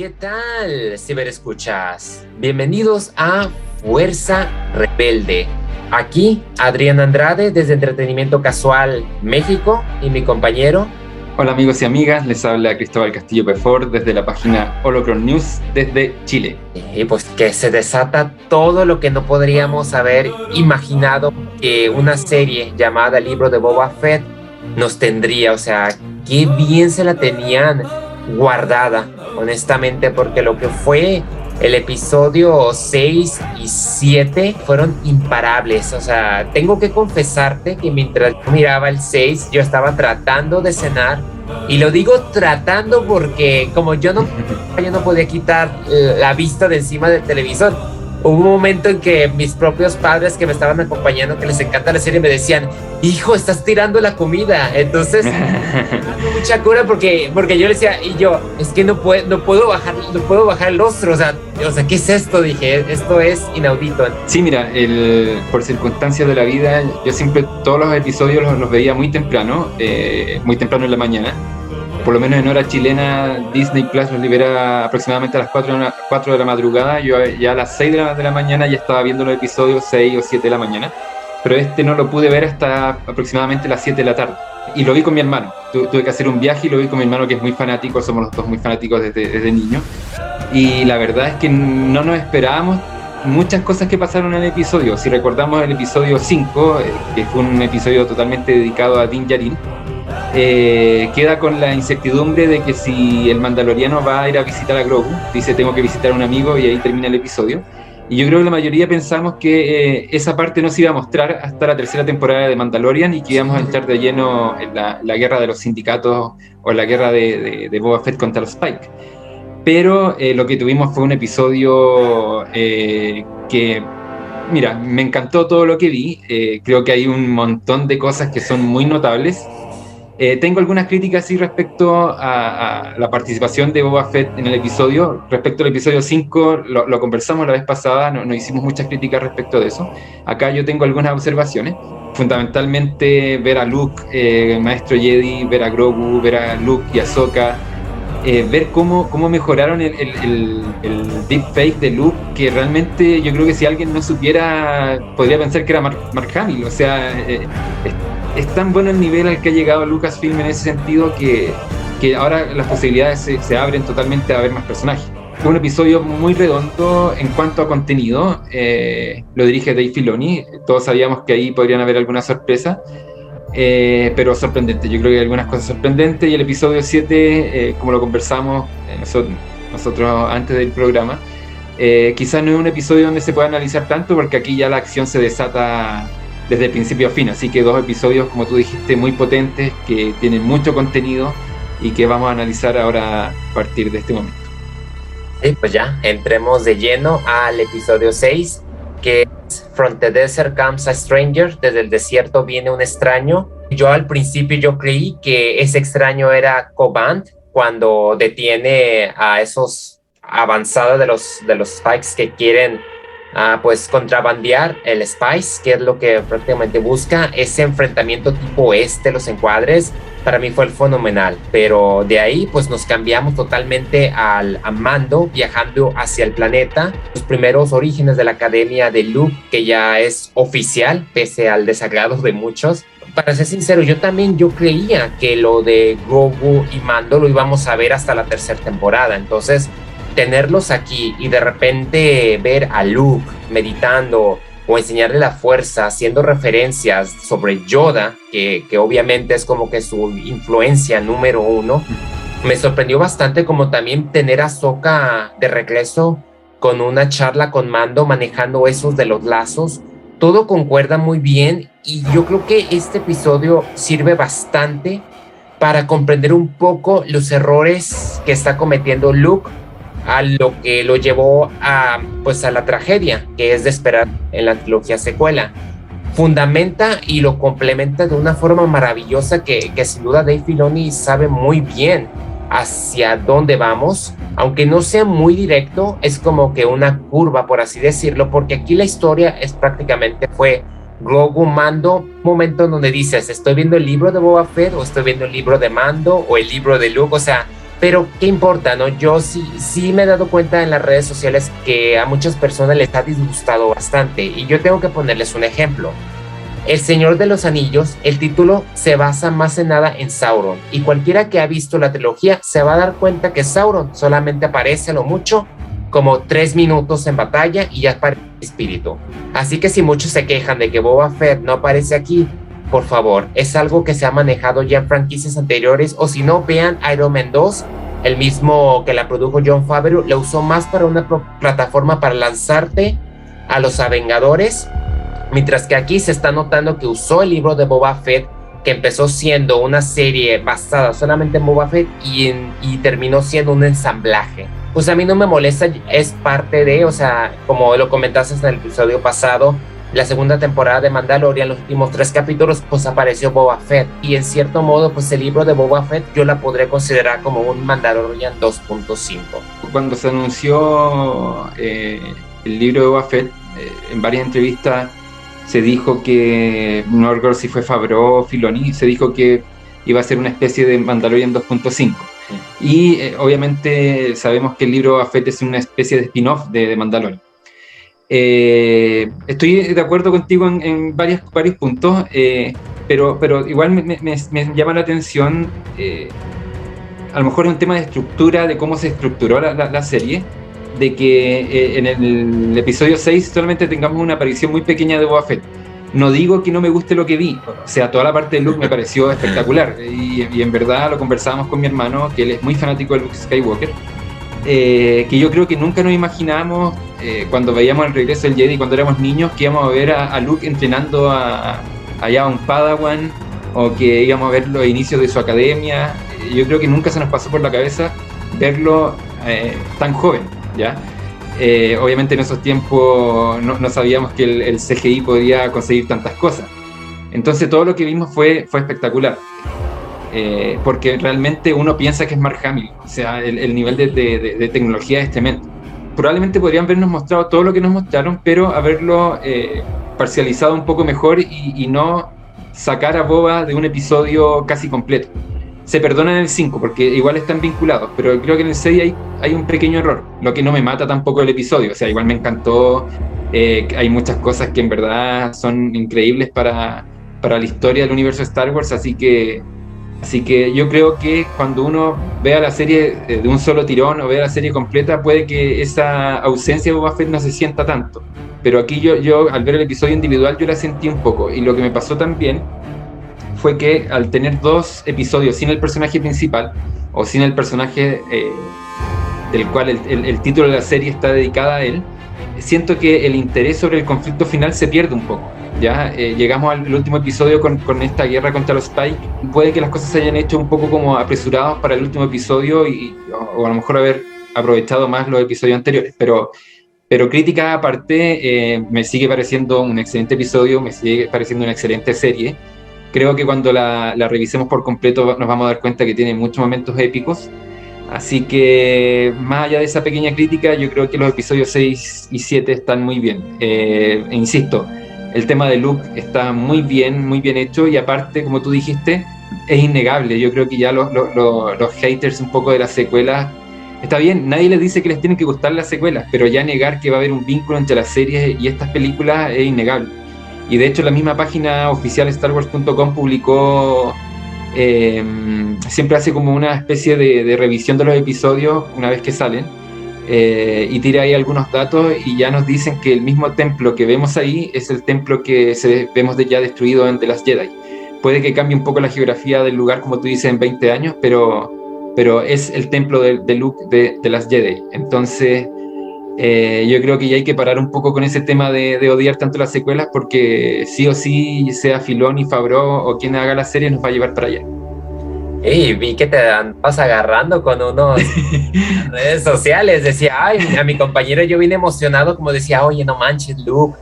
¿qué tal, ciberescuchas? Bienvenidos a Fuerza Rebelde. Aquí, Adrián Andrade desde Entretenimiento Casual México y mi compañero. Hola amigos y amigas, les habla Cristóbal Castillo Pefor desde la página Holocron News desde Chile. Y pues que se desata todo lo que no podríamos haber imaginado que una serie llamada Libro de Boba Fett nos tendría, o sea, qué bien se la tenían guardada, honestamente, porque lo que fue el episodio 6 y 7 fueron imparables. O sea, tengo que confesarte que mientras miraba el 6, yo estaba tratando de cenar. Y lo digo tratando porque como yo no, yo no podía quitar la vista de encima del televisor hubo un momento en que mis propios padres que me estaban acompañando, que les encanta la serie, me decían, hijo, estás tirando la comida. Entonces, mucha cura porque, porque yo le decía, y yo, es que no puedo, no puedo bajar, no puedo bajar el rostro. O sea, o sea, ¿qué es esto? Dije, esto es inaudito. Sí, mira, el, por circunstancias de la vida, yo siempre todos los episodios los, veía muy temprano, eh, muy temprano en la mañana por lo menos en hora chilena, Disney Plus nos libera aproximadamente a las 4 de la, 4 de la madrugada. Yo ya a las 6 de la, de la, mañana ya estaba viendo los episodios 6 o 7 de la mañana, pero este no lo pude ver hasta aproximadamente las 7 de la tarde. Y lo vi con mi hermano. tuve que hacer un viaje y lo vi con mi hermano que es muy fanático, somos los dos muy fanáticos desde, desde niño. Y la verdad es que no nos esperábamos muchas cosas que pasaron en el episodio. Si recordamos el episodio 5, eh, que fue un episodio totalmente dedicado a Din Djarin, eh, queda con la incertidumbre de que si el mandaloriano va a ir a visitar a Grogu, dice tengo que visitar a un amigo y ahí termina el episodio. Y yo creo que la mayoría pensamos que eh, esa parte no se iba a mostrar hasta la tercera temporada de Mandalorian y que íbamos a entrar de lleno en la, guerra de los sindicatos o la guerra de, de, Boba Fett contra Spike. Pero eh, lo que tuvimos fue un episodio que, mira, me encantó todo lo que vi. creo que hay un montón de cosas que son muy notables eh, tengo algunas críticas sí respecto a, la participación de Boba Fett en el episodio. Respecto al episodio 5, lo, conversamos la vez pasada, no, hicimos muchas críticas respecto de eso. Acá yo tengo algunas observaciones. Fundamentalmente ver a Luke, eh, Maestro Jedi, ver a Grogu, ver a Luke y Ahsoka, eh, ver cómo, cómo mejoraron el, el, el, deepfake de Luke, que realmente yo creo que si alguien no supiera, podría pensar que era Mark, Mark Hamill. O sea, es tan bueno el nivel al que ha llegado Lucasfilm en ese sentido que, que ahora las posibilidades se, abren totalmente a ver más personajes. Un episodio muy redondo en cuanto a contenido. Eh, lo dirige Dave Filoni. Todos sabíamos que ahí podrían haber alguna sorpresa. Eh, pero sorprendente. Yo creo que hay algunas cosas sorprendentes. Y el episodio 7, eh, como lo conversamos nosotros, nosotros, antes del programa, quizás no es un episodio donde se pueda analizar tanto, porque aquí ya la acción se desata desde principio a fin. Así que dos episodios, como tú dijiste, muy potentes, que tienen mucho contenido y que vamos a analizar ahora a partir de este momento. Sí, pues ya, entremos de lleno al episodio 6, que es From the Desert Comes a Stranger, desde el desierto viene un extraño. Yo al principio yo creí que ese extraño era Cobant cuando detiene a esos avanzados de los, de los Spikes que quieren a pues contrabandear el Spice, que es lo que prácticamente busca, ese enfrentamiento tipo este, los encuadres, para mí fue el fenomenal, pero de ahí pues nos cambiamos totalmente al a Mando, viajando hacia el planeta, los primeros orígenes de la academia de Luke, que ya es oficial, pese al desagrado de muchos. Para ser sincero, yo también yo creía que lo de Grogu y Mando lo íbamos a ver hasta la tercera temporada, entonces tenerlos aquí y de repente ver a Luke meditando o enseñarle la fuerza, haciendo referencias sobre Yoda, que, que obviamente es como que su influencia número uno, me sorprendió bastante como también tener a Soka de regreso con una charla con Mando manejando esos de los lazos. Todo concuerda muy bien y yo creo que este episodio sirve bastante para comprender un poco los errores que está cometiendo Luke a lo que lo llevó a, pues, a la tragedia, que es de esperar en la trilogía secuela. Fundamenta y lo complementa de una forma maravillosa que, que sin duda Dave Filoni sabe muy bien hacia dónde vamos, aunque no sea muy directo, es como que una curva, por así decirlo, porque aquí la historia es prácticamente fue Grogu Mando, momento en donde dices, estoy viendo el libro de Boba Fett o estoy viendo el libro de Mando o el libro de Luke, o sea, Pero, ¿qué importa, no? Yo sí, sí me he dado cuenta en las redes sociales que a muchas personas les ha disgustado bastante. Y yo tengo que ponerles un ejemplo. El Señor de los Anillos, el título se basa más en nada en Sauron. Y cualquiera que ha visto la trilogía se va a dar cuenta que Sauron solamente aparece a lo mucho como tres minutos en batalla y ya aparece el espíritu. Así que si muchos se quejan de que Boba Fett no aparece aquí, por favor, es algo que se ha manejado ya en franquicias anteriores o si no, vean Iron Man 2, el mismo que la produjo John Favreau, la usó más para una plataforma para lanzarte a los Avengadores, mientras que aquí se está notando que usó el libro de Boba Fett, que empezó siendo una serie basada solamente en Boba Fett y, y terminó siendo un ensamblaje. Pues a mí no me molesta, es parte de, o sea, como lo comentaste en el episodio pasado, la segunda temporada de Mandalorian, los últimos tres capítulos, pues apareció Boba Fett. Y en cierto modo, pues el libro de Boba Fett yo la podré considerar como un Mandalorian 2.5. Cuando se anunció eh, el libro de Boba Fett, eh, en varias entrevistas se dijo que, no recuerdo si fue Favreau o Filoni, se dijo que iba a ser una especie de Mandalorian 2.5. Y eh, obviamente sabemos que el libro Boba Fett es una especie de spin-off de, de Mandalorian. Eh, estoy de acuerdo contigo en, varios, varios puntos, eh, pero, pero igual me, llama la atención, eh, a lo mejor es un tema de estructura, de cómo se estructuró la, serie, de que en el episodio 6 solamente tengamos una aparición muy pequeña de Boba Fett. No digo que no me guste lo que vi, o sea, toda la parte de Luke me pareció espectacular y, y en verdad lo conversábamos con mi hermano, que él es muy fanático de Luke Skywalker eh, que yo creo que nunca nos imaginábamos eh, cuando veíamos el regreso del Jedi, cuando éramos niños, que íbamos a ver a, Luke entrenando a, a un Padawan o que íbamos a ver los inicios de su academia. Eh, yo creo que nunca se nos pasó por la cabeza verlo tan joven, ¿ya? obviamente en esos tiempos no, sabíamos que el, el, CGI podría conseguir tantas cosas. Entonces todo lo que vimos fue, fue espectacular. Eh, porque realmente uno piensa que es Mark Hamill, o sea, el, nivel de, tecnología es tremendo. Probablemente podrían habernos mostrado todo lo que nos mostraron, pero haberlo eh, parcializado un poco mejor y, no sacar a Boba de un episodio casi completo. Se perdona en el 5 porque igual están vinculados, pero creo que en el 6 hay, hay un pequeño error, lo que no me mata tampoco el episodio, o sea, igual me encantó, eh, hay muchas cosas que en verdad son increíbles para, para la historia del universo de Star Wars, así que Así que yo creo que cuando uno vea la serie eh, de un solo tirón o vea la serie completa, puede que esa ausencia de Boba Fett no se sienta tanto. Pero aquí yo, yo al ver el episodio individual, yo la sentí un poco. Y lo que me pasó también fue que al tener dos episodios sin el personaje principal o sin el personaje eh, del cual el, el título de la serie está dedicada a él, siento que el interés sobre el conflicto final se pierde un poco. Ya eh, llegamos al último episodio con, con, esta guerra contra los Spike. Puede que las cosas se hayan hecho un poco como apresurados para el último episodio y, o, a lo mejor haber aprovechado más los episodios anteriores. Pero, pero crítica aparte, eh, me sigue pareciendo un excelente episodio, me sigue pareciendo una excelente serie. Creo que cuando la, la revisemos por completo nos vamos a dar cuenta que tiene muchos momentos épicos. Así que más allá de esa pequeña crítica, yo creo que los episodios 6 y 7 están muy bien. Eh, insisto, el tema de Luke está muy bien, muy bien hecho y aparte, como tú dijiste, es innegable. Yo creo que ya los, haters un poco de las secuelas, está bien, nadie les dice que les tienen que gustar las secuelas, pero ya negar que va a haber un vínculo entre las series y estas películas es innegable. Y de hecho la misma página oficial StarWars.com publicó, eh, siempre hace como una especie de revisión de los episodios una vez que salen eh, y tira ahí algunos datos y ya nos dicen que el mismo templo que vemos ahí es el templo que se, vemos ya destruido en The Last Jedi. Puede que cambie un poco la geografía del lugar, como tú dices, en 20 años, pero, pero es el templo de, de Luke de, de Last Jedi. Entonces, eh, yo creo que ya hay que parar un poco con ese tema de, odiar tanto las secuelas, porque sí o sí, sea Filoni, Fabro o quien haga la serie, nos va a llevar para allá. Y vi que te vas agarrando con unos redes sociales. Decía, ay, a mi compañero yo vine emocionado, como decía, oye, no manches, Luke.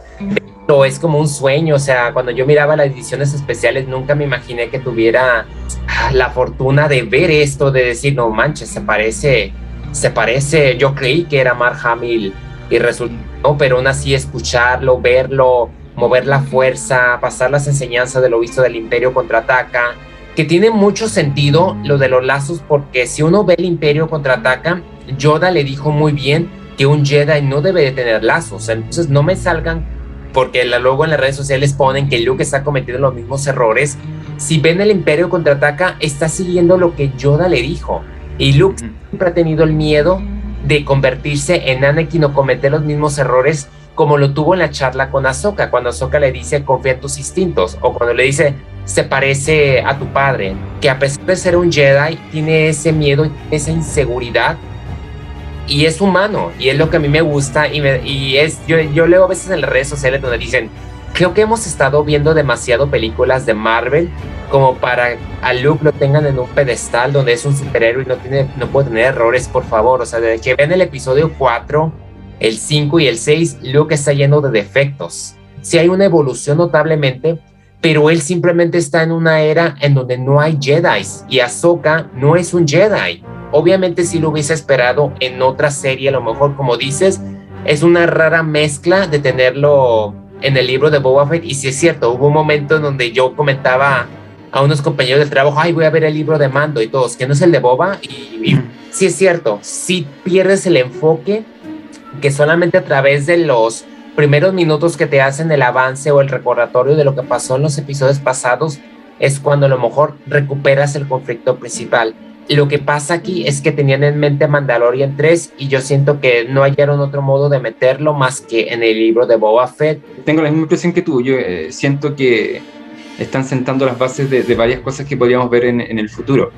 Pero es como un sueño. O sea, cuando yo miraba las ediciones especiales, nunca me imaginé que tuviera ah, la fortuna de ver esto, de decir, no manches, se parece, se parece. Yo creí que era Mark Hamill y resultó, pero aún así escucharlo, verlo, mover la fuerza, pasar las enseñanzas de lo visto del Imperio contraataca que tiene mucho sentido lo de los lazos porque si uno ve el imperio contraataca, Yoda le dijo muy bien que un Jedi no debe de tener lazos, entonces no me salgan porque luego en las redes sociales ponen que Luke está cometiendo los mismos errores. Si ven el imperio contraataca, está siguiendo lo que Yoda le dijo. Y Luke siempre ha tenido el miedo de convertirse en Anakin o cometer los mismos errores como lo tuvo en la charla con Ahsoka, cuando Ahsoka le dice confía en tus instintos, o cuando le dice se parece a tu padre, que a pesar de ser un Jedi, tiene ese miedo, esa inseguridad, y es humano, y es lo que a mí me gusta, y, y es, yo, leo a veces en las redes sociales donde dicen, creo que hemos estado viendo demasiado películas de Marvel como para a Luke lo tengan en un pedestal donde es un superhéroe y no, tiene, no puede tener errores, por favor. O sea, desde que ven el episodio 4, el 5 y el 6, Luke está lleno de defectos. Sí hay una evolución notablemente, pero él simplemente está en una era en donde no hay Jedi y Ahsoka no es un Jedi. Obviamente si lo hubiese esperado en otra serie, a lo mejor como dices, es una rara mezcla de tenerlo en el libro de Boba Fett. Y si es cierto, hubo un momento en donde yo comentaba a unos compañeros del trabajo, ay, voy a ver el libro de Mando y todos, que no es el de Boba y, y sí es cierto, si pierdes el enfoque que solamente a través de los primeros minutos que te hacen el avance o el recordatorio de lo que pasó en los episodios pasados es cuando a lo mejor recuperas el conflicto principal. Lo que pasa aquí es que tenían en mente Mandalorian 3 y yo siento que no hallaron otro modo de meterlo más que en el libro de Boba Fett. Tengo la misma impresión que tú, yo eh, siento que están sentando las bases de, varias cosas que podríamos ver en, en el futuro.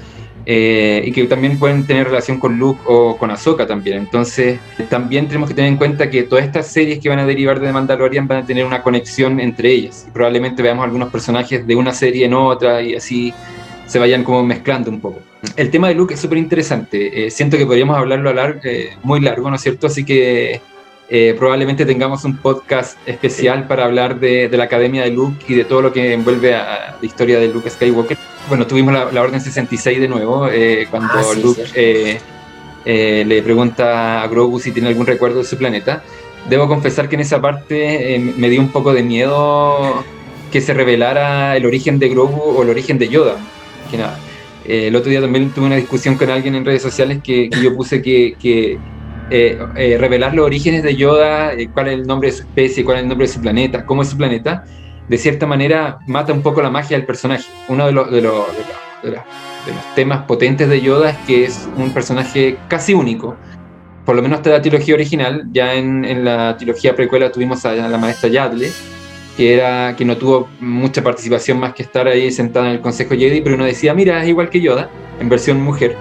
Eh, y que también pueden tener relación con Luke o con Ahsoka también. Entonces, también tenemos que tener en cuenta que todas estas series que van a derivar de Mandalorian van a tener una conexión entre ellas. Y probablemente veamos algunos personajes de una serie en otra y así se vayan como mezclando un poco. El tema de Luke es súper interesante. Eh, siento que podríamos hablarlo a largo, eh, muy largo, ¿no es cierto? Así que probablemente tengamos un podcast especial para hablar de, de, la Academia de Luke y de todo lo que envuelve a la historia de Luke Skywalker bueno, tuvimos la, Orden 66 de nuevo, eh, cuando ah, Luke eh, eh, le pregunta a Grogu si tiene algún recuerdo de su planeta. Debo confesar que en esa parte me dio un poco de miedo que se revelara el origen de Grogu o el origen de Yoda. Que nada. el otro día también tuve una discusión con alguien en redes sociales que, yo puse que, que revelar los orígenes de Yoda, cuál es el nombre de su especie, cuál es el nombre de su planeta, cómo es su planeta, de cierta manera mata un poco la magia del personaje. Uno de, los, temas potentes de Yoda es que es un personaje casi único. Por lo menos hasta la trilogía original, ya en, en la trilogía precuela tuvimos a la maestra Yadle, que, era, que no tuvo mucha participación más que estar ahí sentada en el Consejo Jedi, pero uno decía, mira, es igual que Yoda, en versión mujer.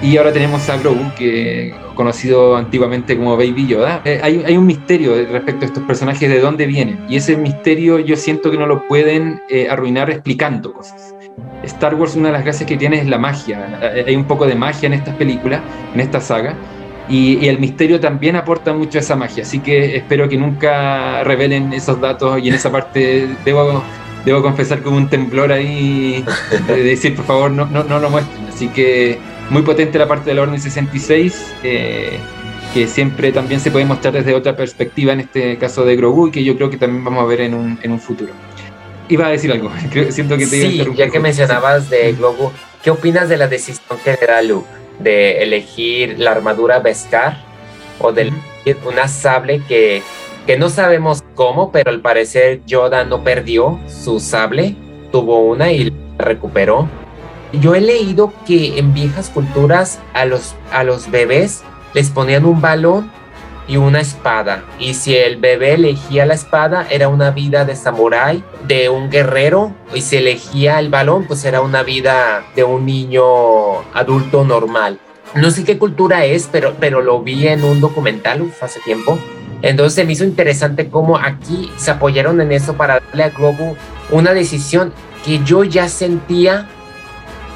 Y ahora tenemos a Grogu, que conocido antiguamente como Baby Yoda. Eh, hay, hay, un misterio respecto a estos personajes, de dónde vienen. Y ese misterio yo siento que no lo pueden eh, arruinar explicando cosas. Star Wars, una de las gracias que tiene es la magia. Eh, hay un poco de magia en estas películas, en esta saga. Y, y, el misterio también aporta mucho a esa magia. Así que espero que nunca revelen esos datos. Y en esa parte debo, debo confesar hubo un temblor ahí de decir, por favor, no, no, no lo muestren. Así que muy potente la parte de la Orden 66, eh, que siempre también se puede mostrar desde otra perspectiva, en este caso de Grogu, y que yo creo que también vamos a ver en un, en un futuro. Iba a decir algo, siento que te Sí, ya que mencionabas de Grogu, ¿qué opinas de la decisión que le da Luke de elegir la armadura Beskar o de elegir una sable que, que no sabemos cómo, pero al parecer Yoda no perdió su sable, tuvo una y la recuperó? Yo he leído que en viejas culturas a los, a los bebés les ponían un balón y una espada. Y si el bebé elegía la espada, era una vida de samurái, de un guerrero. Y si elegía el balón, pues era una vida de un niño adulto normal. No sé qué cultura es, pero, pero lo vi en un documental hace tiempo. Entonces se me hizo interesante cómo aquí se apoyaron en eso para darle a Grogu una decisión que yo ya sentía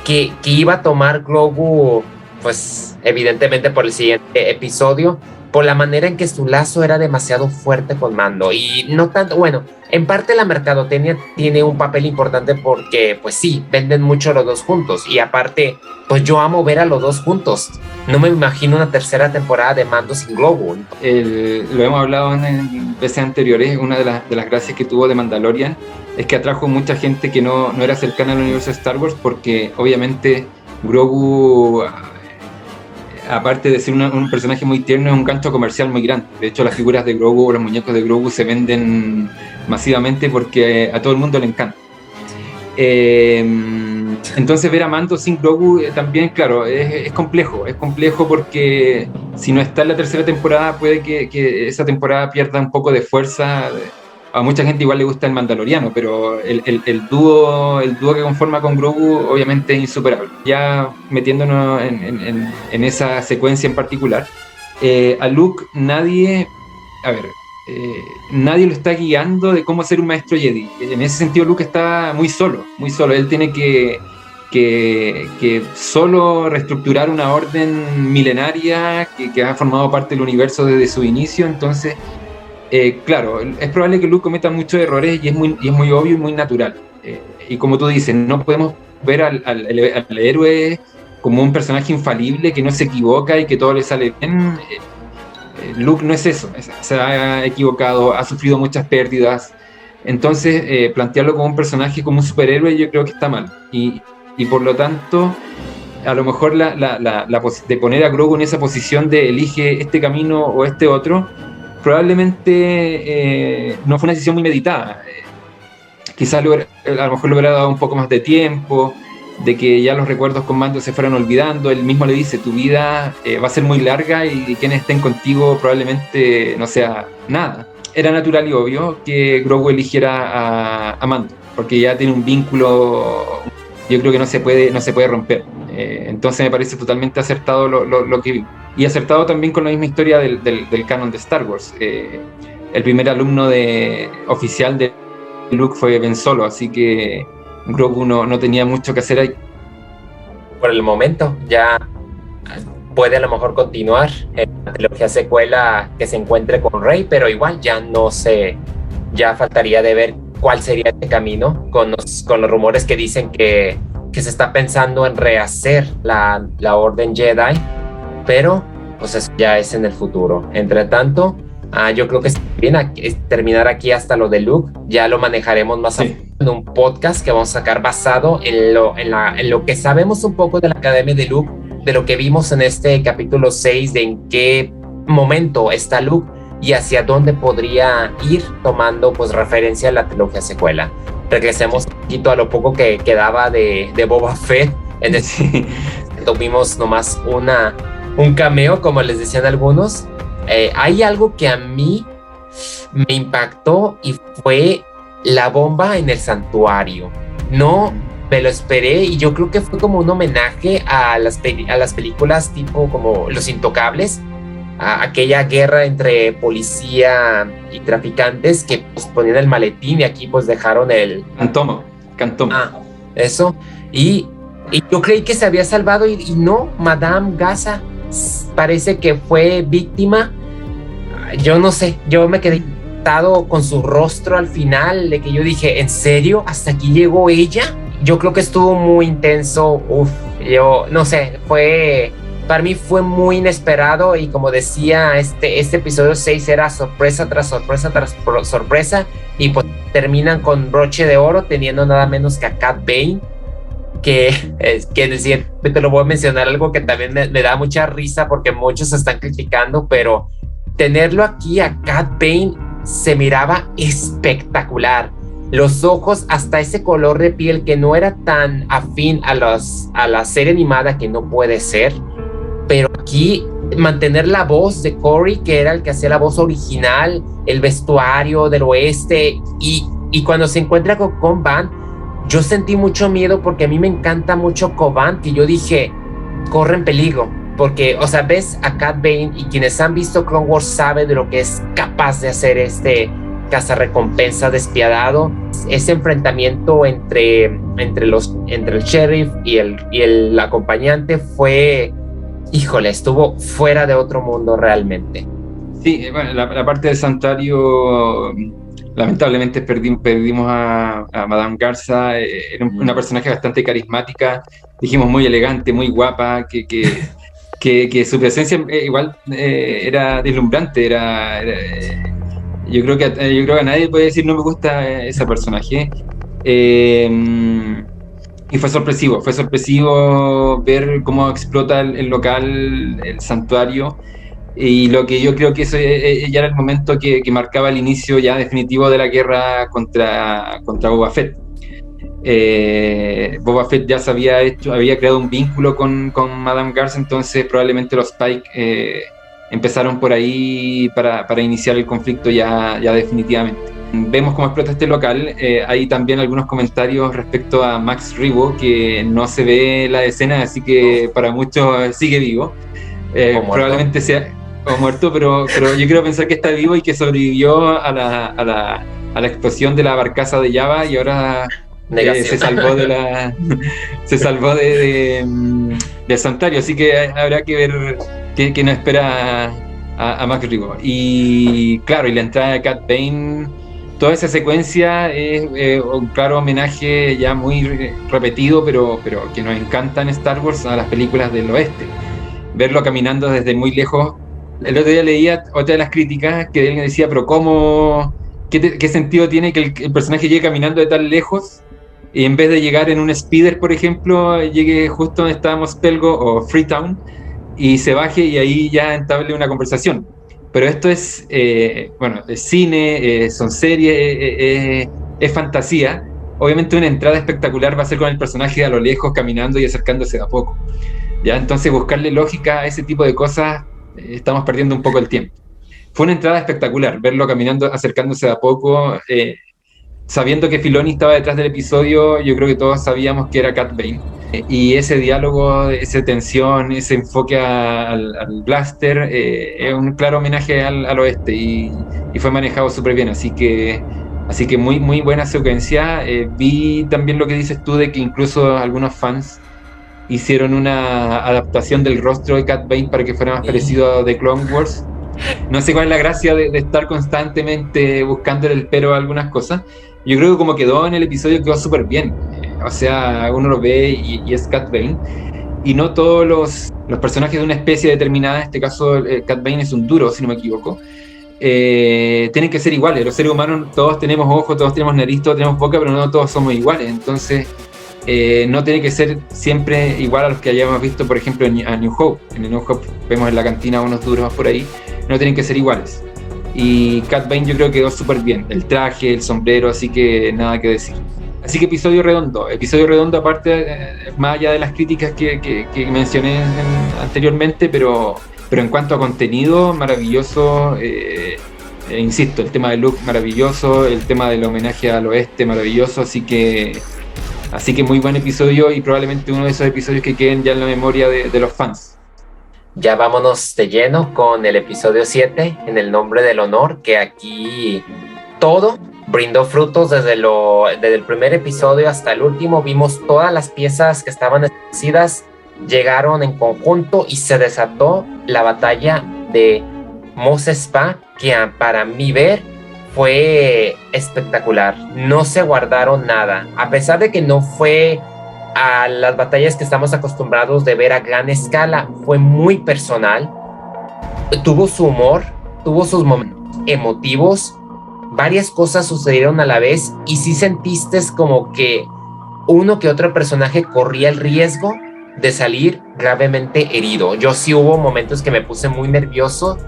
que, iba a tomar Grogu, pues evidentemente por el siguiente episodio, por la manera en que su lazo era demasiado fuerte con Mando. Y no tanto, bueno, en parte la mercadotecnia tiene un papel importante porque, pues sí, venden mucho los dos juntos. Y aparte, pues yo amo ver a los dos juntos. No me imagino una tercera temporada de Mando sin Grogu. lo hemos hablado en veces anteriores, una de, las, de las gracias que tuvo de Mandalorian es que atrajo mucha gente que no, no era cercana al universo de Star Wars porque obviamente Grogu aparte de ser un personaje muy tierno, es un gancho comercial muy grande. De hecho, las figuras de Grogu o los muñecos de Grogu se venden masivamente porque a todo el mundo le encanta. Eh, entonces ver a Mando sin Grogu eh, también, claro, es, complejo. Es complejo porque si no está en la tercera temporada, puede que, que esa temporada pierda un poco de fuerza a mucha gente igual le gusta el Mandaloriano, pero el, el, dúo, el dúo que conforma con Grogu obviamente es insuperable. Ya metiéndonos en, en, esa secuencia en particular, eh, a Luke nadie, a ver, eh, nadie lo está guiando de cómo ser un maestro Jedi. En ese sentido Luke está muy solo, muy solo. Él tiene que, que, solo reestructurar una orden milenaria que ha formado parte del universo desde su inicio, entonces eh, claro, es probable que Luke cometa muchos errores y es muy, obvio y muy natural. Eh, y como tú dices, no podemos ver al, héroe como un personaje infalible que no se equivoca y que todo le sale bien. Eh, Luke no es eso, se ha equivocado, ha sufrido muchas pérdidas. Entonces, plantearlo como un personaje, como un superhéroe, yo creo que está mal. Y, y por lo tanto, a lo mejor la, la, la, de poner a Grogu en esa posición de elige este camino o este otro, probablemente eh, no fue una decisión muy meditada. Eh, quizás a lo mejor le hubiera dado un poco más de tiempo, de que ya los recuerdos con Mando se fueran olvidando. Él mismo le dice, tu vida eh, va a ser muy larga y quienes estén contigo probablemente no sea nada. Era natural y obvio que Grogu eligiera a, Mando, porque ya tiene un vínculo, yo creo que no se puede, no se puede romper. entonces me parece totalmente acertado lo, lo, lo que y acertado también con la misma historia del, del, canon de Star Wars. Eh, el primer alumno de, oficial de Luke fue Ben Solo, así que Grogu no, no tenía mucho que hacer ahí. Por el momento, ya puede a lo mejor continuar en la trilogía secuela que se encuentre con Rey, pero igual ya no sé, ya faltaría de ver cuál sería este camino con los, con los rumores que dicen que, que se está pensando en rehacer la, la Orden Jedi pero pues eso ya es en el futuro. Entre tanto, ah, yo creo que es bien terminar aquí hasta lo de Luke, ya lo manejaremos más en un podcast que vamos a sacar basado en lo, en, la, en lo que sabemos un poco de la Academia de Luke, de lo que vimos en este capítulo 6, de en qué momento está Luke y hacia dónde podría ir tomando pues referencia a la trilogía secuela. Regresemos un poquito a lo poco que quedaba de, de Boba Fett, en decir, tuvimos nomás una un cameo, como les decían algunos. Eh, hay algo que a mí me impactó y fue la bomba en el santuario. No me lo esperé y yo creo que fue como un homenaje a las, a las películas tipo como Los Intocables, a aquella guerra entre policía y traficantes que pues, ponían el maletín y aquí pues dejaron el... Cantomo, cantomo. Ah, eso. Y, y, yo creí que se había salvado y, y no, Madame Gaza parece que fue víctima. Yo no sé, yo me quedé con su rostro al final, de que yo dije, ¿en serio? ¿Hasta aquí llegó ella? Yo creo que estuvo muy intenso. Uf, yo no sé, fue. Para mí fue muy inesperado y como decía, este, este episodio 6 era sorpresa tras sorpresa tras sorpresa y pues terminan con broche de oro teniendo nada menos que a Cat Bane que, es, que decir, te lo voy a mencionar algo que también me, da mucha risa porque muchos están criticando, pero tenerlo aquí a Cat Bane se miraba espectacular. Los ojos, hasta ese color de piel que no era tan afín a, los, a la serie animada que no puede ser, pero aquí mantener la voz de Corey, que era el que hacía la voz original, el vestuario del oeste, y, y cuando se encuentra con Van, yo sentí mucho miedo porque a mí me encanta mucho Coban, que yo dije, corre en peligro. Porque, o sea, ves a Cat Bane y quienes han visto Clone Wars saben de lo que es capaz de hacer este recompensa despiadado. Ese enfrentamiento entre, entre, los, entre el sheriff y el, y el acompañante fue, híjole, estuvo fuera de otro mundo realmente. Sí, bueno, la, la parte del santuario lamentablemente perdimos a, Madame Garza, eh, era una personaje bastante carismática, dijimos muy elegante, muy guapa, que, que, que, su presencia eh, igual eh, era deslumbrante, era, Yo creo que, eh, yo creo que a nadie puede decir no me gusta ese personaje. Eh, y fue sorpresivo, fue sorpresivo ver cómo explota el, local, el santuario. Y lo que yo creo que eso eh, ya era el momento que, marcaba el inicio ya definitivo de la guerra contra, contra Boba Fett. Boba Fett ya se había hecho, había creado un vínculo con, con Madame Garza, entonces probablemente los Pike empezaron por ahí para, para iniciar el conflicto ya, ya definitivamente. Vemos cómo explota este local. Eh, hay también algunos comentarios respecto a Max Ribo, que no se ve la escena, así que para muchos sigue vivo. Eh, probablemente sea o muerto, pero, pero yo quiero pensar que está vivo y que sobrevivió a la, a la, a la explosión de la barcaza de Java y ahora eh, se salvó de la se salvó de, de, del santuario así que habrá que ver que, no espera a, Max Rigo. Y claro, y la entrada de Cat Bane, toda esa secuencia es eh, un claro homenaje ya muy repetido, pero, pero que nos encanta en Star Wars a las películas del oeste. Verlo caminando desde muy lejos. El otro día leía otra de las críticas que alguien decía, pero ¿cómo? ¿Qué, sentido tiene que el, el, personaje llegue caminando de tan lejos y en vez de llegar en un speeder, por ejemplo, llegue justo donde estábamos Pelgo o Freetown? y se baje y ahí ya entable una conversación. Pero esto es, eh, bueno, es cine, eh, son series, eh, es fantasía. Obviamente una entrada espectacular va a ser con el personaje a lo lejos caminando y acercándose a poco. ¿ya? Entonces buscarle lógica a ese tipo de cosas, estamos perdiendo un poco el tiempo. Fue una entrada espectacular, verlo caminando, acercándose a poco, sabiendo que Filoni estaba detrás del episodio, yo creo que todos sabíamos que era Cat Bane y ese diálogo, esa tensión, ese enfoque al, blaster eh, es un claro homenaje al, oeste y, fue manejado súper bien. Así que, así que muy, muy buena secuencia. Eh, vi también lo que dices tú de que incluso algunos fans hicieron una adaptación del rostro de Cat Bane para que fuera más parecido a The Clone Wars. No sé cuál es la gracia de, de estar constantemente buscándole el pero a algunas cosas. Yo creo que como quedó en el episodio quedó súper bien o sea, uno lo ve y, es Cat Bane. Y no todos los, los, personajes de una especie determinada, en este caso eh, Cat Bane es un duro, si no me equivoco, eh, tienen que ser iguales. Los seres humanos todos tenemos ojos, todos tenemos nariz, todos tenemos boca, pero no todos somos iguales. Entonces, eh, no tiene que ser siempre igual a los que hayamos visto, por ejemplo, en, a New Hope. En New Hope vemos en la cantina unos duros por ahí, no tienen que ser iguales. Y Cat Bane yo creo que quedó súper bien. El traje, el sombrero, así que nada que decir. Así que episodio redondo. Episodio redondo, aparte, eh, más allá de las críticas que, mencioné anteriormente, pero, pero en cuanto a contenido, maravilloso. Eh, eh, insisto, el tema de look maravilloso, el tema del homenaje al oeste maravilloso, así que así que muy buen episodio y probablemente uno de esos episodios que queden ya en la memoria de, de los fans. Ya vámonos de lleno con el episodio 7, en el nombre del honor, que aquí todo brindó frutos desde, lo, desde el primer episodio hasta el último. Vimos todas las piezas que estaban establecidas, llegaron en conjunto y se desató la batalla de Mos Spa, que para mi ver fue espectacular. No se guardaron nada, a pesar de que no fue a las batallas que estamos acostumbrados de ver a gran escala, fue muy personal. Tuvo su humor, tuvo sus momentos emotivos varias cosas sucedieron a la vez y si sentiste como que uno que otro personaje corría el riesgo de salir gravemente herido. Yo sí hubo momentos que me puse muy nervioso,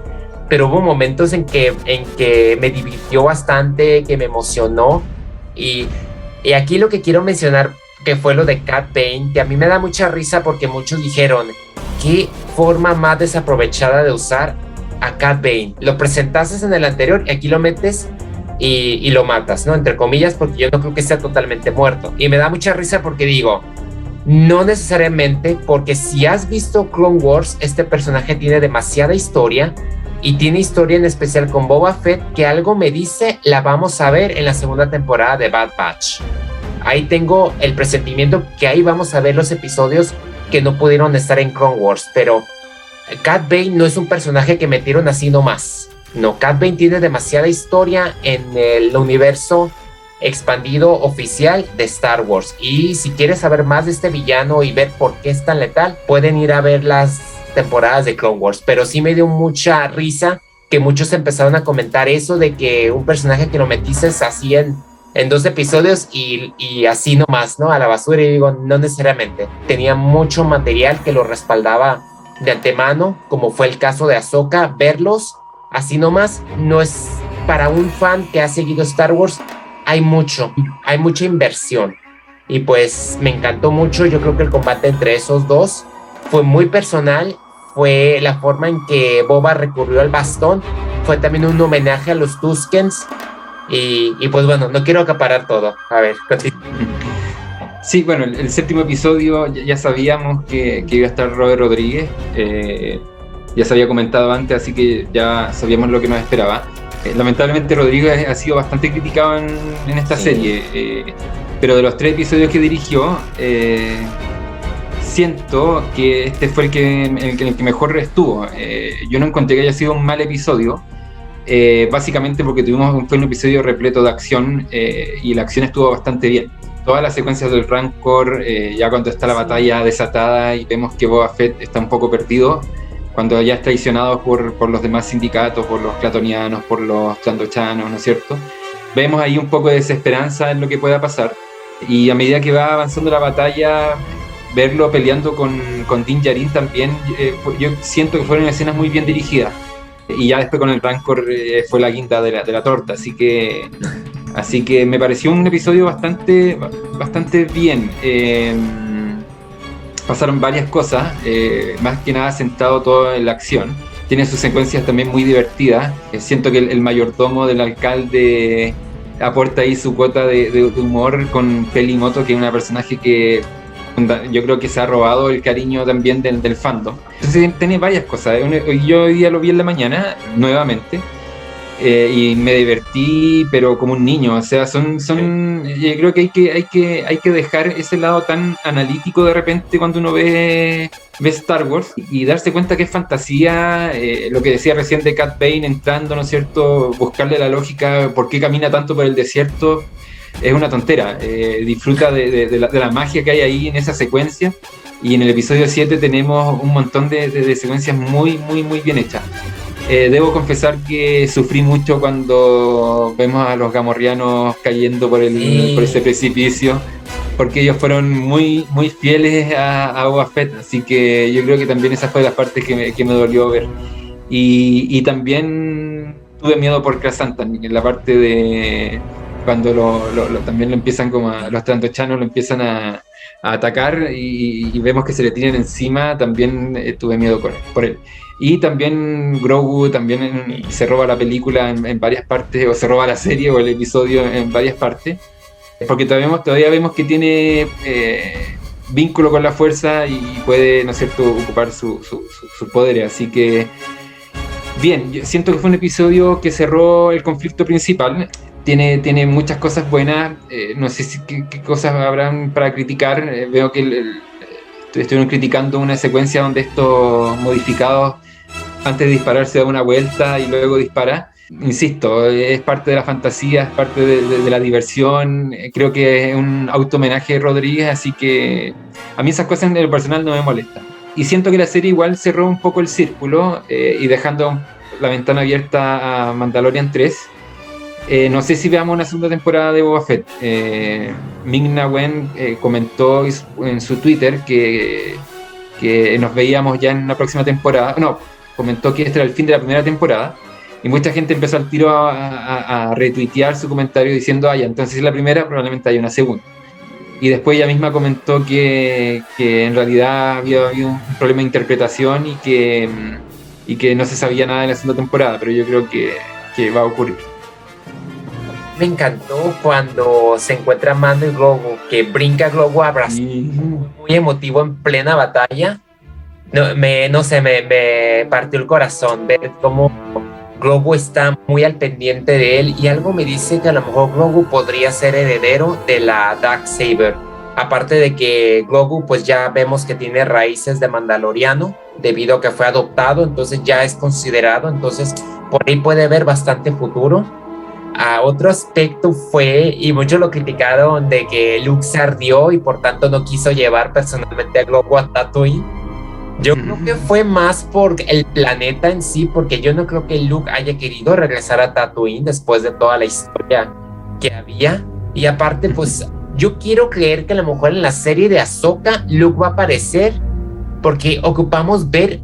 pero hubo momentos en que, en que me divirtió bastante, que me emocionó. Y, y aquí lo que quiero mencionar, que fue lo de Cat Bane, que a mí me da mucha risa porque muchos dijeron, qué forma más desaprovechada de usar a Cat Bane. Lo presentaste en el anterior y aquí lo metes y, lo matas, ¿no? Entre comillas, porque yo no creo que esté totalmente muerto. Y me da mucha risa porque digo, no necesariamente, porque si has visto Clone Wars, este personaje tiene demasiada historia y tiene historia en especial con Boba Fett que algo me dice la vamos a ver en la segunda temporada de Bad Batch. Ahí tengo el presentimiento que ahí vamos a ver los episodios que no pudieron estar en Clone Wars, pero Cat Bane no es un personaje que metieron así nomás. No, Cat Bane tiene demasiada historia en el universo expandido oficial de Star Wars. Y si quieres saber más de este villano y ver por qué es tan letal, pueden ir a ver las temporadas de Clone Wars. Pero sí me dio mucha risa que muchos empezaron a comentar eso de que un personaje que lo metiste así en, en dos episodios y, y, así nomás, ¿no? A la basura y digo, no necesariamente. Tenía mucho material que lo respaldaba de antemano, como fue el caso de Ahsoka, verlos así nomás no es para un fan que ha seguido Star Wars, hay mucho, hay mucha inversión. Y pues me encantó mucho, yo creo que el combate entre esos dos fue muy personal, fue la forma en que Boba recurrió al bastón, fue también un homenaje a los Tuskens. Y, pues bueno, no quiero acaparar todo. A ver, continúa. Sí, bueno, el, séptimo episodio ya, sabíamos que, iba a estar Robert Rodríguez. Eh, ya se había comentado antes, así que ya sabíamos lo que nos esperaba. Eh, lamentablemente Rodríguez ha sido bastante criticado en, esta serie, eh, pero de los tres episodios que dirigió, siento que este fue el que, el, que mejor estuvo. yo no encontré que haya sido un mal episodio. básicamente porque tuvimos un, fue un episodio repleto de acción y la acción estuvo bastante bien todas las secuencias del Rancor, eh, ya cuando está la batalla desatada y vemos que Boba Fett está un poco perdido, cuando ya es traicionado por, por los demás sindicatos, por los clatonianos, por los clandochanos, ¿no es cierto? Vemos ahí un poco de desesperanza en lo que pueda pasar. Y a medida que va avanzando la batalla, verlo peleando con, con Din también, eh, yo siento que fueron escenas muy bien dirigidas. Y ya después con el Rancor eh, fue la guinda de la, de la torta, así que Así que me pareció un episodio bastante, bastante bien. Em, pasaron varias cosas, eh, más que nada sentado todo en la acción. Tiene sus secuencias también muy divertidas. Eh, siento que el, mayordomo del alcalde aporta ahí su cuota de, humor con Pelimoto, que es una personaje que yo creo que se ha robado el cariño también del, del fandom. Entonces tiene varias cosas. Yo hoy día lo vi en la mañana, nuevamente eh, y me divertí, pero como un niño. O sea, son, son, yo creo que hay que, hay que, hay que dejar ese lado tan analítico de repente cuando uno ve, ve Star Wars y darse cuenta que es fantasía. Eh, lo que decía recién de Cat Bane entrando, ¿no es cierto? Buscarle la lógica, por qué camina tanto por el desierto. Es una tontera. Eh, disfruta de, de, la, magia que hay ahí en esa secuencia. Y en el episodio 7 tenemos un montón de, de secuencias muy, muy, muy bien hechas. Eh, debo confesar que sufrí mucho cuando vemos a los gamorrianos cayendo por, el, por ese precipicio, porque ellos fueron muy, muy fieles a, a Boba Fett, así que yo creo que también esa fue la parte que me, que me dolió ver. Y, y, también tuve miedo por Krasantan, en la parte de cuando lo, también lo empiezan como a, los trantochanos lo empiezan a, a atacar y, vemos que se le tiran encima, también eh, tuve miedo por él. Y también Grogu también se roba la película en, varias partes, o se roba la serie o el episodio en varias partes, porque todavía vemos, todavía vemos que tiene eh, vínculo con la fuerza y puede, ¿no es cierto?, ocupar su, su, poder. Así que, bien, yo siento que fue un episodio que cerró el conflicto principal. Tiene, tiene muchas cosas buenas, eh, no sé si, qué, cosas habrán para criticar. Eh, veo que el, estuvieron criticando una secuencia donde estos modificados antes de disparar se da una vuelta y luego dispara. Insisto, es parte de la fantasía, es parte de, la diversión. Creo que es un auto homenaje de Rodríguez, así que a mí esas cosas en el personal no me molestan. Y siento que la serie igual cerró un poco el círculo eh, y dejando la ventana abierta a Mandalorian 3. Eh, no sé si veamos una segunda temporada de Boba Fett. Eh, Ming-Na Wen eh, comentó en su Twitter que, que nos veíamos ya en la próxima temporada. No, comentó que este era el fin de la primera temporada y mucha gente empezó al tiro a, retuitear su comentario diciendo, ah, entonces es la primera, probablemente hay una segunda. Y después ella misma comentó que, que en realidad había habido un problema de interpretación y que, y que no se sabía nada de la segunda temporada, pero yo creo que, que va a ocurrir. Me encantó cuando se encuentra Mando y Grogu, que brinca Grogu a muy emotivo en plena batalla no, me, no sé, me, me partió el corazón ver cómo Grogu está muy al pendiente de él y algo me dice que a lo mejor Grogu podría ser heredero de la Dark Saber. Aparte de que Grogu pues ya vemos que tiene raíces de mandaloriano debido a que fue adoptado, entonces ya es considerado, entonces por ahí puede haber bastante futuro. A otro aspecto fue, y muchos lo criticaron, de que Luke se ardió y por tanto no quiso llevar personalmente a Grogu a Tatooine Yo creo que fue más por el planeta en sí, porque yo no creo que Luke haya querido regresar a Tatooine después de toda la historia que había. Y aparte, pues yo quiero creer que a lo mejor en la serie de Ahsoka Luke va a aparecer porque ocupamos ver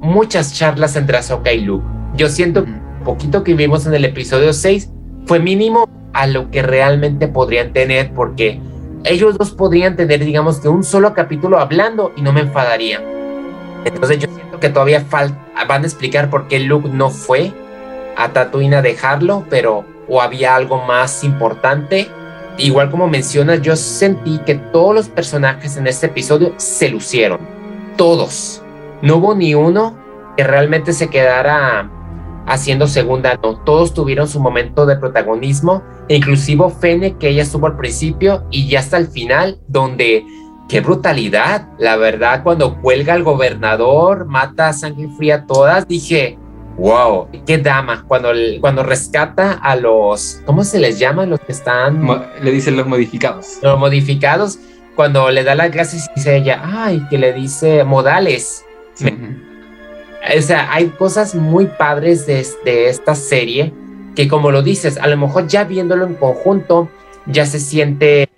muchas charlas entre Ahsoka y Luke. Yo siento que poquito que vimos en el episodio 6 fue mínimo a lo que realmente podrían tener porque ellos dos podrían tener digamos que un solo capítulo hablando y no me enfadaría. Entonces yo siento que todavía van a explicar por qué Luke no fue a Tatooine a dejarlo, pero o había algo más importante igual como mencionas, yo sentí que todos los personajes en este episodio se lucieron. Todos. No hubo ni uno que realmente se quedara haciendo segunda, no. Todos tuvieron su momento de protagonismo, inclusive Fene, que ella estuvo al principio y ya hasta el final, donde qué brutalidad, la verdad, cuando cuelga al gobernador, mata a sangre fría todas, dije, Wow, qué dama. Cuando, cuando rescata a los, ¿cómo se les llama? Los que están. le dicen los modificados. Los modificados. Cuando le da las gracias y dice ella, ay, que le dice modales. O sea, hay cosas muy padres de, de esta serie que, como lo dices, a lo mejor ya viéndolo en conjunto, ya se siente.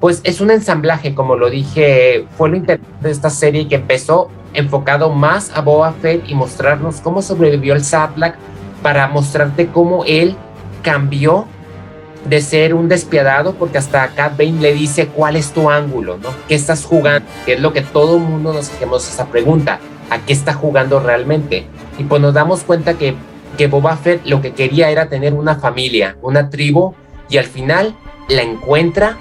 Pues es un ensamblaje, como lo dije, fue lo interesante de esta serie que empezó enfocado más a Boba Fett y mostrarnos cómo sobrevivió el Sadlak para mostrarte cómo él cambió de ser un despiadado, porque hasta Cat Bane le dice cuál es tu ángulo, ¿no? ¿Qué estás jugando? Que es lo que todo el mundo nos hacemos esa pregunta, ¿a qué está jugando realmente? Y pues nos damos cuenta que, que Boba Fett lo que quería era tener una familia, una tribu, y al final la encuentra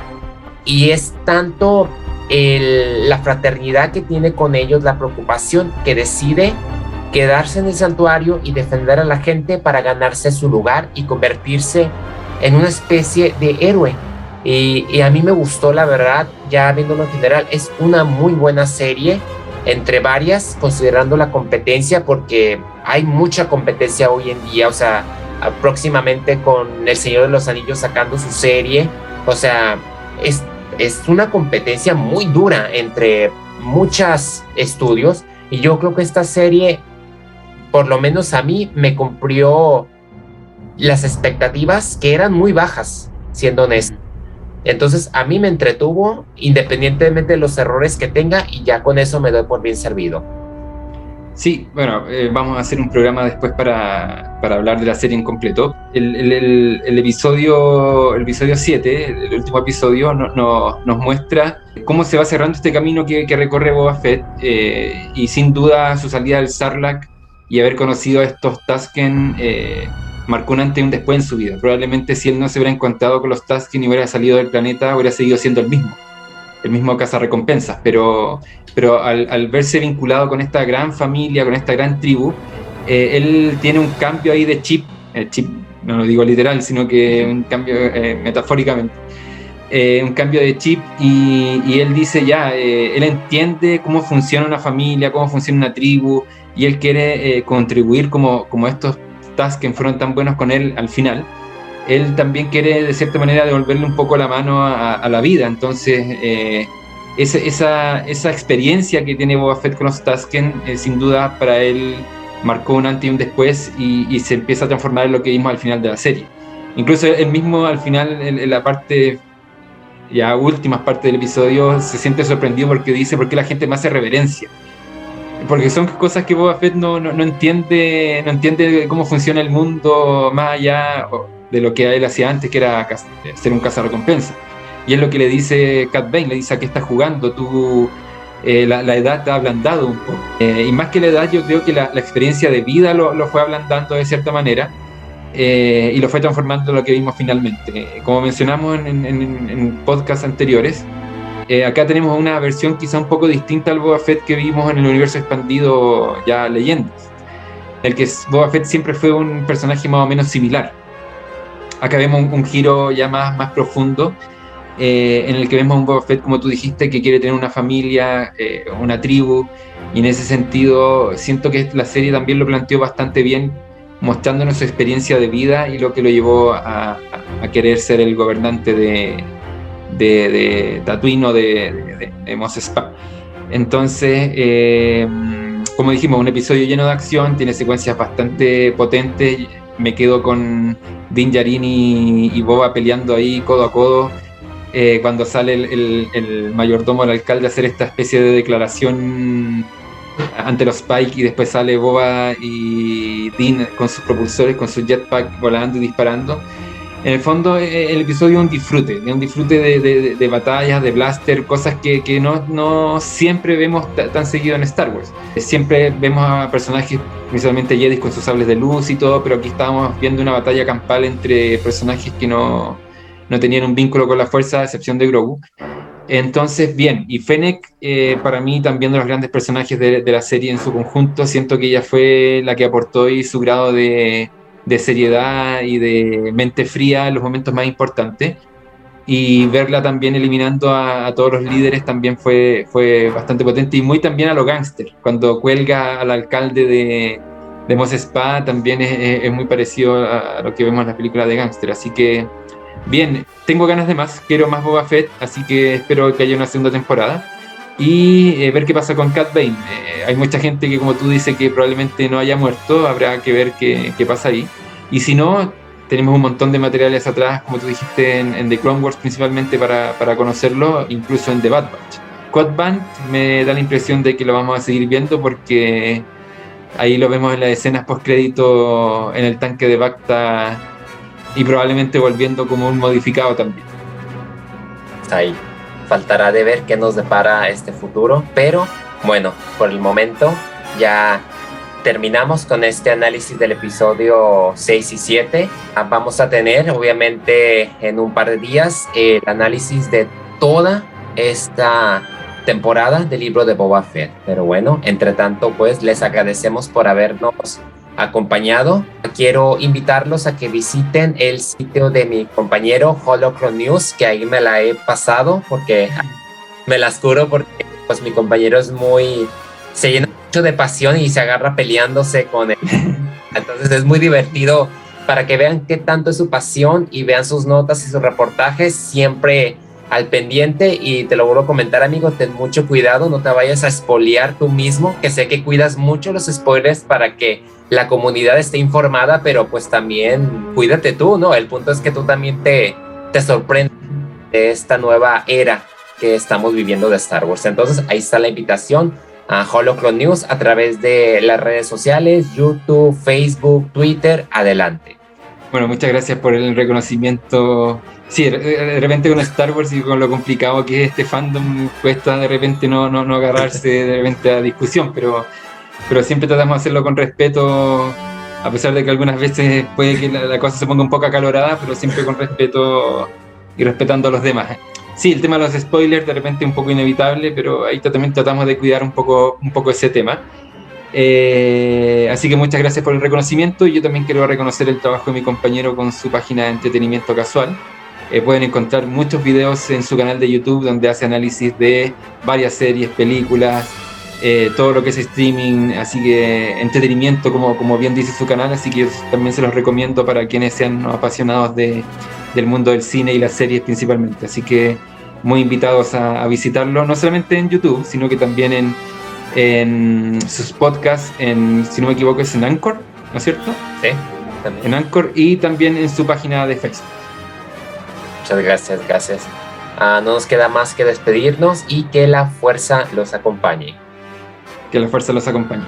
y es tanto la fraternidad que tiene con ellos, la preocupación que decide quedarse en el santuario y defender a la gente para ganarse su lugar y convertirse en una especie de héroe. Y, a mí me gustó, la verdad, ya viéndolo en general, es una muy buena serie entre varias, considerando la competencia, porque hay mucha competencia hoy en día, o sea, próximamente con El Señor de los Anillos sacando su serie, o sea, es es una competencia muy dura entre muchos estudios y yo creo que esta serie, por lo menos a mí, me cumplió las expectativas que eran muy bajas, siendo honesto. Entonces a mí me entretuvo independientemente de los errores que tenga y ya con eso me doy por bien servido. Sí, bueno, eh, vamos a hacer un programa después para, para, hablar de la serie en completo. El, episodio el episodio 7, el último episodio, no, no, nos muestra cómo se va cerrando este camino que, que recorre Boba Fett eh, y sin duda su salida del Sarlacc y haber conocido a estos Tusken eh, marcó un antes y un después en su vida. Probablemente si él no se hubiera encontrado con los Tusken y hubiera salido del planeta, hubiera seguido siendo el mismo el mismo recompensas, pero, pero al, verse vinculado con esta gran familia, con esta gran tribu, eh, él tiene un cambio ahí de chip, el chip no lo digo literal, sino que un cambio eh, metafóricamente, eh, un cambio de chip y, él dice ya, él entiende cómo funciona una familia, cómo funciona una tribu y él quiere contribuir como, como estos tasks que fueron tan buenos con él al final él también quiere de cierta manera devolverle un poco la mano a, la vida. Entonces, eh, esa, esa, experiencia que tiene Boba Fett con los Tusken, eh, sin duda para él marcó un antes y un después y, se empieza a transformar en lo que vimos al final de la serie. Incluso él mismo al final, en, la parte, ya últimas partes del episodio, se siente sorprendido porque dice, ¿por qué la gente me hace reverencia? Porque son cosas que Boba Fett no, no, no entiende, no entiende cómo funciona el mundo más allá, de lo que él hacía antes, que era ser un cazarrecompensa. Y es lo que le dice Cat Bane, le dice a qué estás jugando, tú eh, la, edad te ha ablandado un poco. Eh, y más que la edad, yo creo que la, experiencia de vida lo, fue ablandando de cierta manera eh, y lo fue transformando en lo que vimos finalmente. Como mencionamos en, en, en podcasts anteriores, acá tenemos una versión quizá un poco distinta al Boba Fett que vimos en el universo expandido ya Leyendas. El que Boba Fett siempre fue un personaje más o menos similar acá vemos un, giro ya más, más profundo, eh, en el que vemos un Boba Fett, como tú dijiste, que quiere tener una familia, eh, una tribu, y en ese sentido siento que la serie también lo planteó bastante bien, mostrándonos su experiencia de vida y lo que lo llevó a, querer ser el gobernante de, de, de Tatooine o de, de, Mos Entonces, eh, como dijimos, un episodio lleno de acción, tiene secuencias bastante potentes. Me quedo con Din Djarin y, Boba peleando ahí codo a codo. Eh, cuando sale el, el, mayordomo del alcalde a hacer esta especie de declaración ante los Spike y después sale Boba y Dean con sus propulsores, con su jetpack volando y disparando. En el fondo eh, el episodio es un disfrute, un disfrute de, de, batallas, de blaster, cosas que, no, siempre vemos tan seguido en Star Wars. Siempre vemos a personajes, principalmente Jedi con sus sables de luz y todo, pero aquí estábamos viendo una batalla campal entre personajes que no, no tenían un vínculo con la fuerza, a excepción de Grogu. Entonces, bien, y Fennec, eh, para mí también de los grandes personajes de, la serie en su conjunto, siento que ella fue la que aportó su grado de, seriedad y de mente fría en los momentos más importantes. Y verla también eliminando a, todos los líderes también fue, fue bastante potente y muy también a los gángsters. Cuando cuelga al alcalde de, de Mos Spa también es, muy parecido a, lo que vemos en las películas de gángster. Así que Bien, tengo ganas de más, quiero más Boba Fett, así que espero que haya una segunda temporada y eh, ver qué pasa con Cat Bane. Eh, hay mucha gente que, como tú dices, que probablemente no haya muerto, habrá que ver qué, pasa ahí. Y si no, tenemos un montón de materiales atrás, como tú dijiste, en, The Clone Wars principalmente para, para, conocerlo, incluso en The Bad Batch. Quad Band me da la impresión de que lo vamos a seguir viendo porque ahí lo vemos en las escenas post crédito en el tanque de Bacta y probablemente volviendo como un modificado también. Ahí faltará de ver qué nos depara este futuro, pero bueno, por el momento ya terminamos con este análisis del episodio 6 y 7. Ah, vamos a tener, obviamente, en un par de días el análisis de toda esta temporada del libro de Boba Fett. Pero bueno, entre tanto, pues les agradecemos por habernos acompañado. Quiero invitarlos a que visiten el sitio de mi compañero Holocron News, que ahí me la he pasado porque me las curo porque pues mi compañero es muy se llena mucho de pasión y se agarra peleándose con él. Entonces es muy divertido para que vean qué tanto es su pasión y vean sus notas y sus reportajes siempre al pendiente y te lo vuelvo a comentar amigo, ten mucho cuidado, no te vayas a espolear tú mismo, que sé que cuidas mucho los spoilers para que la comunidad esté informada, pero pues también cuídate tú, ¿no? El punto es que tú también te, te sorprendes de esta nueva era que estamos viviendo de Star Wars. Entonces ahí está la invitación a Holocron News a través de las redes sociales, YouTube, Facebook, Twitter, adelante. Bueno, muchas gracias por el reconocimiento. Sí, de repente con Star Wars y con lo complicado que es este fandom, cuesta de repente no, no, no agarrarse de repente a discusión, pero pero siempre tratamos de hacerlo con respeto, a pesar de que algunas veces puede que la, cosa se ponga un poco acalorada, pero siempre con respeto y respetando a los demás. Sí, el tema de los spoilers de repente es un poco inevitable, pero ahí también tratamos de cuidar un poco, un poco ese tema. Eh, así que muchas gracias por el reconocimiento y yo también quiero reconocer el trabajo de mi compañero con su página de entretenimiento casual. Eh, pueden encontrar muchos videos en su canal de YouTube donde hace análisis de varias series, películas, eh, todo lo que es streaming, así que entretenimiento, como, como bien dice su canal, así que también se los recomiendo para quienes sean apasionados de, del mundo del cine y las series principalmente. Así que muy invitados a, visitarlo, no solamente en YouTube, sino que también en, en sus podcasts, en, si no me equivoco, es en Anchor, ¿no es cierto? Sí, también. En Anchor y también en su página de Facebook. Muchas gracias, gracias. Ah, no nos queda más que despedirnos y que la fuerza los acompañe que la fuerza los acompañe.